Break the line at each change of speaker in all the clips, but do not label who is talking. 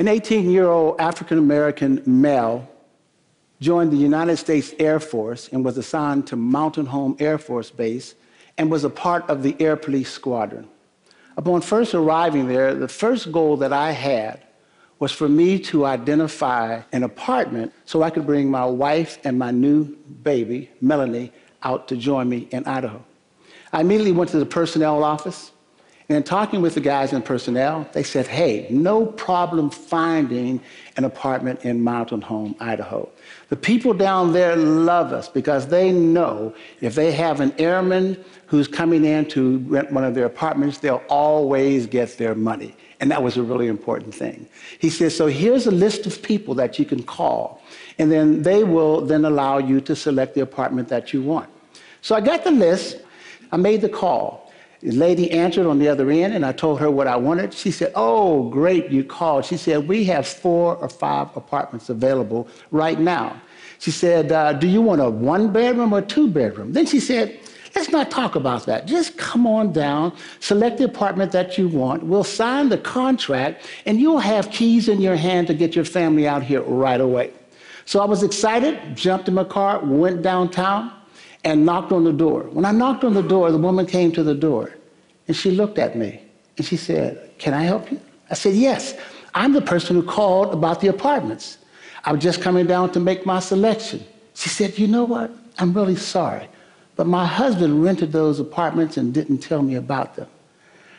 An 18 year old African American male joined the United States Air Force and was assigned to Mountain Home Air Force Base and was a part of the Air Police Squadron. Upon first arriving there, the first goal that I had was for me to identify an apartment so I could bring my wife and my new baby, Melanie, out to join me in Idaho. I immediately went to the personnel office and talking with the guys in personnel, they said, hey, no problem finding an apartment in Mountain Home, Idaho. The people down there love us because they know if they have an airman who's coming in to rent one of their apartments, they'll always get their money. And that was a really important thing. He says, so here's a list of people that you can call, and then they will then allow you to select the apartment that you want. So I got the list, I made the call. The lady answered on the other end, and I told her what I wanted. She said, Oh, great, you called. She said, We have four or five apartments available right now. She said, uh, Do you want a one bedroom or two bedroom? Then she said, Let's not talk about that. Just come on down, select the apartment that you want. We'll sign the contract, and you'll have keys in your hand to get your family out here right away. So I was excited, jumped in my car, went downtown and knocked on the door. When I knocked on the door, the woman came to the door and she looked at me and she said, Can I help you? I said, Yes. I'm the person who called about the apartments. I was just coming down to make my selection. She said, You know what? I'm really sorry, but my husband rented those apartments and didn't tell me about them.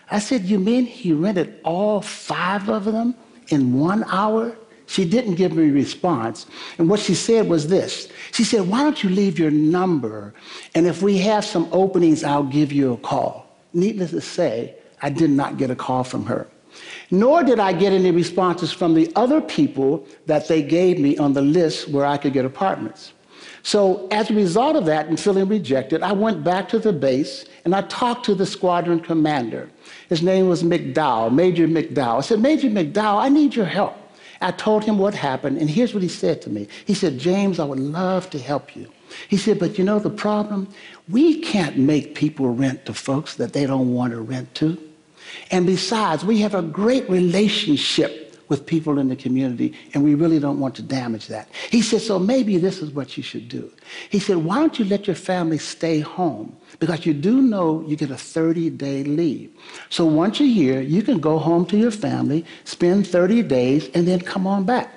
I said, You mean he rented all five of them in one hour? She didn't give me a response. And what she said was this She said, Why don't you leave your number? And if we have some openings, I'll give you a call. Needless to say, I did not get a call from her. Nor did I get any responses from the other people that they gave me on the list where I could get apartments. So, as a result of that and feeling rejected, I went back to the base and I talked to the squadron commander. His name was McDowell, Major McDowell. I said, Major McDowell, I need your help. I told him what happened, and here's what he said to me. He said, James, I would love to help you. He said, but you know the problem? We can't make people rent to folks that they don't want to rent to. And besides, we have a great relationship with people in the community, and we really don't want to damage that. He said, so maybe this is what you should do. He said, why don't you let your family stay home? Because you do know you get a 30-day leave. So once a year, you can go home to your family, spend 30 days, and then come on back.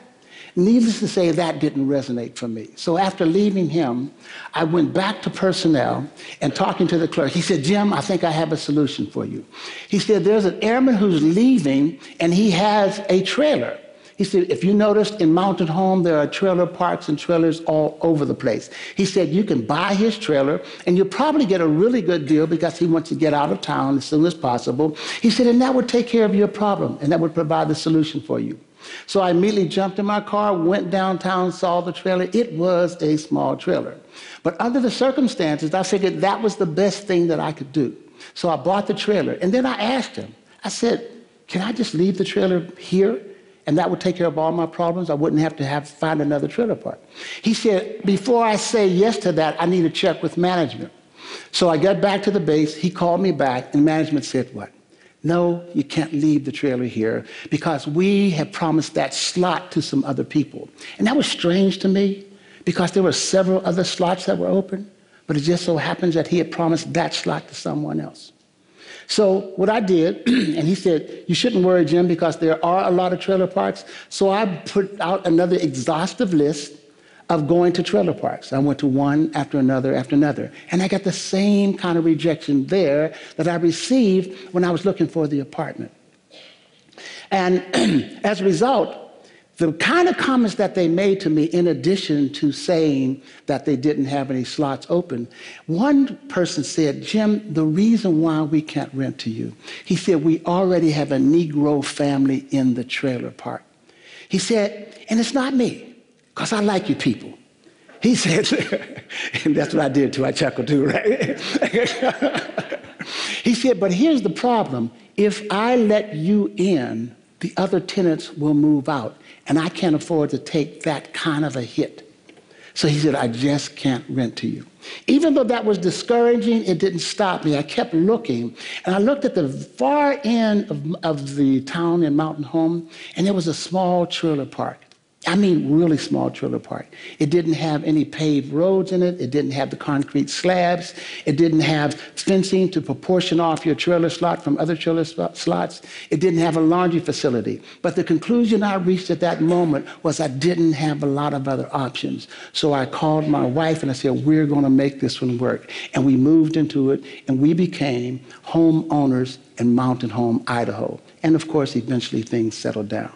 Needless to say, that didn't resonate for me. So after leaving him, I went back to personnel and talking to the clerk. He said, Jim, I think I have a solution for you. He said, There's an airman who's leaving and he has a trailer. He said, if you noticed in Mountain Home, there are trailer parks and trailers all over the place. He said, you can buy his trailer and you'll probably get a really good deal because he wants to get out of town as soon as possible. He said, and that would take care of your problem and that would provide the solution for you. So I immediately jumped in my car, went downtown, saw the trailer. It was a small trailer. But under the circumstances, I figured that was the best thing that I could do. So I bought the trailer. And then I asked him, I said, can I just leave the trailer here? And that would take care of all my problems. I wouldn't have to have find another trailer park. He said, before I say yes to that, I need to check with management. So I got back to the base. He called me back, and management said, what? No, you can't leave the trailer here because we have promised that slot to some other people. And that was strange to me because there were several other slots that were open, but it just so happens that he had promised that slot to someone else. So what I did, and he said, you shouldn't worry, Jim, because there are a lot of trailer parks. So I put out another exhaustive list of going to trailer parks. I went to one after another after another. And I got the same kind of rejection there that I received when I was looking for the apartment. And as a result, the kind of comments that they made to me, in addition to saying that they didn't have any slots open, one person said, Jim, the reason why we can't rent to you, he said, we already have a Negro family in the trailer park. He said, and it's not me because I like you people. He said, and that's what I did too. I chuckled too, right? he said, but here's the problem. If I let you in, the other tenants will move out, and I can't afford to take that kind of a hit. So he said, I just can't rent to you. Even though that was discouraging, it didn't stop me. I kept looking, and I looked at the far end of, of the town in Mountain Home, and there was a small trailer park. I mean, really small trailer park. It didn't have any paved roads in it. It didn't have the concrete slabs. It didn't have fencing to proportion off your trailer slot from other trailer slots. It didn't have a laundry facility. But the conclusion I reached at that moment was I didn't have a lot of other options. So I called my wife and I said, We're going to make this one work. And we moved into it and we became homeowners in Mountain Home, Idaho. And of course, eventually things settled down.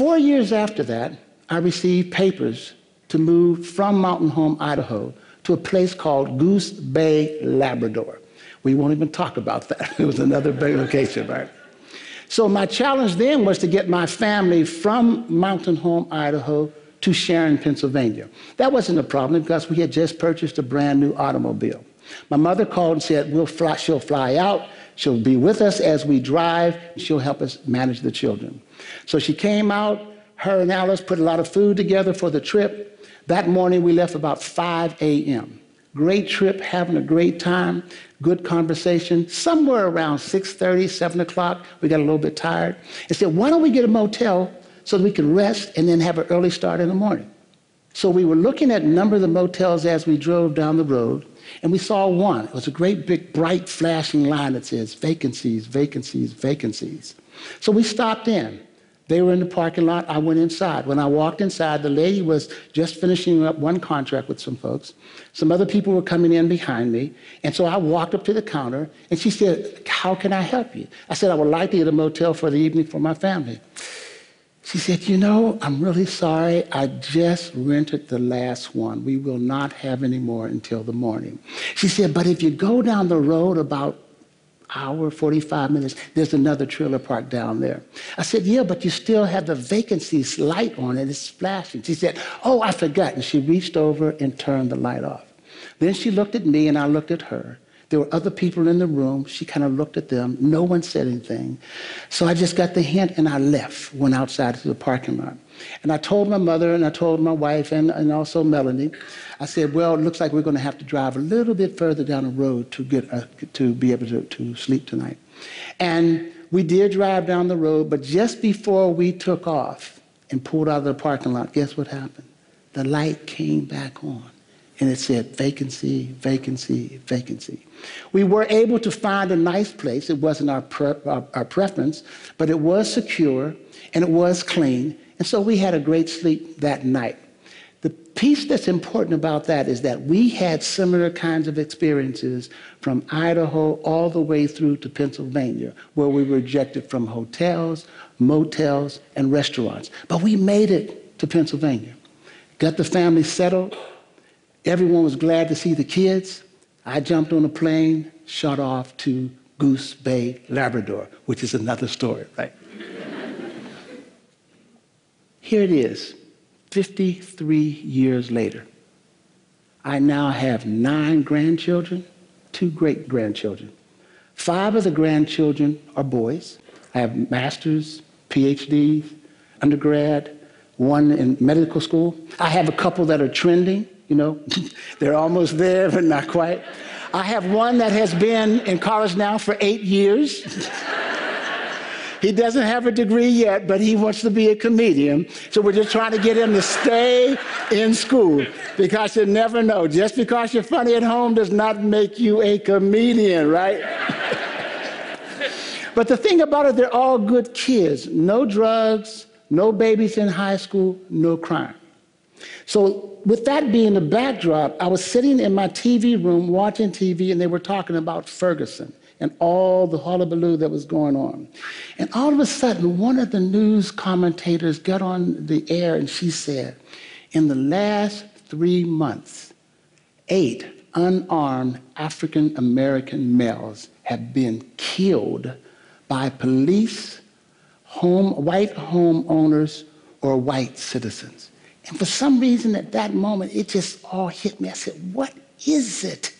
Four years after that, I received papers to move from Mountain Home, Idaho, to a place called Goose Bay, Labrador. We won't even talk about that. It was another big location, right? So my challenge then was to get my family from Mountain Home, Idaho, to Sharon, Pennsylvania. That wasn't a problem because we had just purchased a brand new automobile. My mother called and said, we'll fly, she'll fly out, she'll be with us as we drive, and she'll help us manage the children. So she came out, her and Alice put a lot of food together for the trip. That morning we left about 5 a.m. Great trip, having a great time, good conversation. Somewhere around 6:30, 7 o'clock, we got a little bit tired and said, why don't we get a motel so we can rest and then have an early start in the morning? So we were looking at a number of the motels as we drove down the road, and we saw one. It was a great big bright flashing line that says vacancies, vacancies, vacancies. So we stopped in. They were in the parking lot. I went inside. When I walked inside, the lady was just finishing up one contract with some folks. Some other people were coming in behind me. And so I walked up to the counter and she said, How can I help you? I said, I would like to get a motel for the evening for my family. She said, You know, I'm really sorry. I just rented the last one. We will not have any more until the morning. She said, But if you go down the road about hour, 45 minutes, there's another trailer park down there. I said, Yeah, but you still have the vacancies light on it. It's flashing. She said, Oh, I forgot. And she reached over and turned the light off. Then she looked at me and I looked at her. There were other people in the room. She kind of looked at them. No one said anything. So I just got the hint and I left, went outside to the parking lot. And I told my mother and I told my wife and, and also Melanie, I said, well, it looks like we're going to have to drive a little bit further down the road to, get, uh, to be able to, to sleep tonight. And we did drive down the road, but just before we took off and pulled out of the parking lot, guess what happened? The light came back on and it said vacancy, vacancy, vacancy. We were able to find a nice place. It wasn't our, pre- our, our, preference, but it was secure and it was clean. And so we had a great sleep that night. The piece that's important about that is that we had similar kinds of experiences from Idaho all the way through to Pennsylvania, where we were ejected from hotels, motels, and restaurants. But we made it to Pennsylvania, got the family settled, Everyone was glad to see the kids. I jumped on a plane, shot off to Goose Bay, Labrador, which is another story, right? Here it is, 53 years later. I now have nine grandchildren, two great grandchildren. Five of the grandchildren are boys. I have masters, PhDs, undergrad, one in medical school. I have a couple that are trending. You know, they're almost there, but not quite. I have one that has been in college now for eight years. he doesn't have a degree yet, but he wants to be a comedian. So we're just trying to get him to stay in school because you never know. Just because you're funny at home does not make you a comedian, right? but the thing about it, they're all good kids. No drugs, no babies in high school, no crime. So, with that being the backdrop, I was sitting in my TV room watching TV, and they were talking about Ferguson and all the hullabaloo that was going on. And all of a sudden, one of the news commentators got on the air and she said, In the last three months, eight unarmed African American males have been killed by police, home, white homeowners, or white citizens. And for some reason at that moment, it just all hit me. I said, What is it?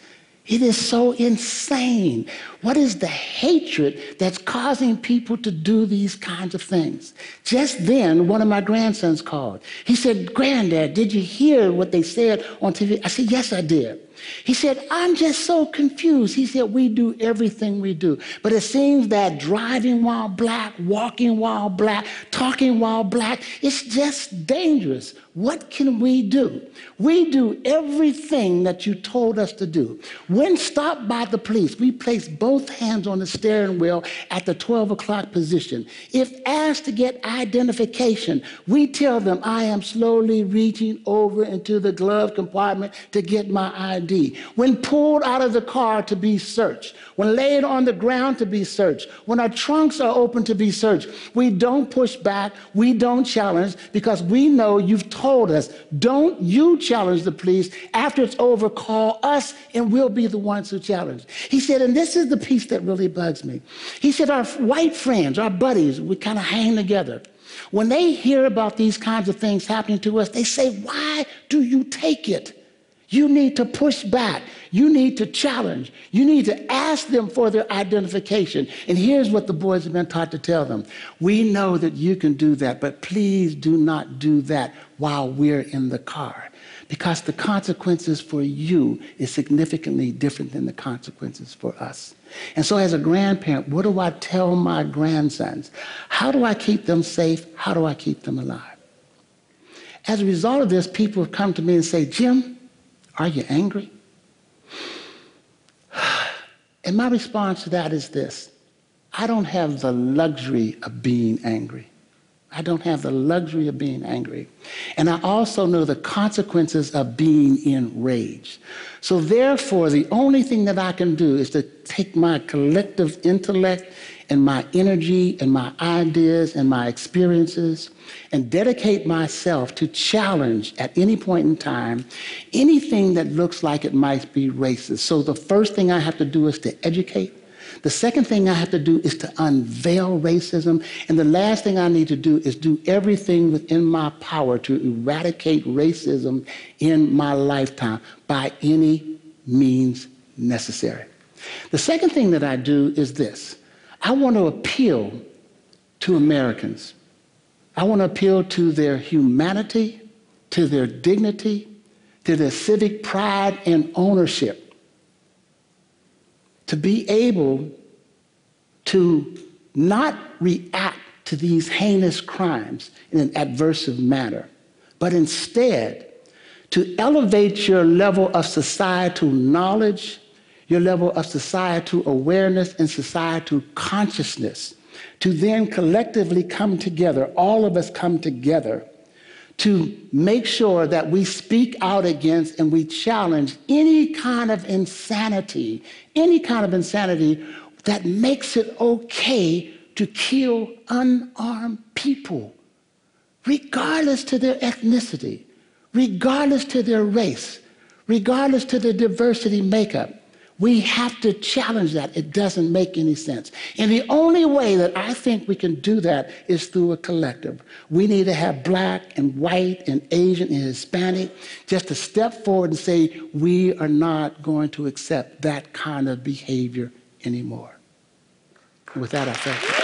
It is so insane. What is the hatred that's causing people to do these kinds of things? Just then, one of my grandsons called. He said, Granddad, did you hear what they said on TV? I said, Yes, I did. He said, I'm just so confused. He said, We do everything we do. But it seems that driving while black, walking while black, talking while black, it's just dangerous. What can we do? We do everything that you told us to do. When stopped by the police, we place both hands on the steering wheel at the 12 o'clock position. If asked to get identification, we tell them, I am slowly reaching over into the glove compartment to get my ID. When pulled out of the car to be searched, when laid on the ground to be searched, when our trunks are open to be searched, we don't push back, we don't challenge because we know you've told us, don't you challenge the police. After it's over, call us and we'll be the ones who challenge. He said, and this is the piece that really bugs me. He said, our white friends, our buddies, we kind of hang together. When they hear about these kinds of things happening to us, they say, why do you take it? You need to push back. You need to challenge. You need to ask them for their identification. And here's what the boys have been taught to tell them We know that you can do that, but please do not do that while we're in the car. Because the consequences for you is significantly different than the consequences for us. And so, as a grandparent, what do I tell my grandsons? How do I keep them safe? How do I keep them alive? As a result of this, people have come to me and say, Jim, are you angry? And my response to that is this I don't have the luxury of being angry. I don't have the luxury of being angry. And I also know the consequences of being enraged. So, therefore, the only thing that I can do is to take my collective intellect and my energy and my ideas and my experiences and dedicate myself to challenge at any point in time anything that looks like it might be racist. So, the first thing I have to do is to educate. The second thing I have to do is to unveil racism. And the last thing I need to do is do everything within my power to eradicate racism in my lifetime by any means necessary. The second thing that I do is this I want to appeal to Americans. I want to appeal to their humanity, to their dignity, to their civic pride and ownership to be able to not react to these heinous crimes in an adversive manner, but instead to elevate your level of societal knowledge, your level of societal awareness, and societal consciousness, to then collectively come together, all of us come together to make sure that we speak out against and we challenge any kind of insanity, any kind of insanity that makes it okay to kill unarmed people, regardless to their ethnicity, regardless to their race, regardless to their diversity makeup. We have to challenge that. It doesn't make any sense. And the only way that I think we can do that is through a collective. We need to have black and white and Asian and Hispanic just to step forward and say, we are not going to accept that kind of behavior anymore. With that, I thank you.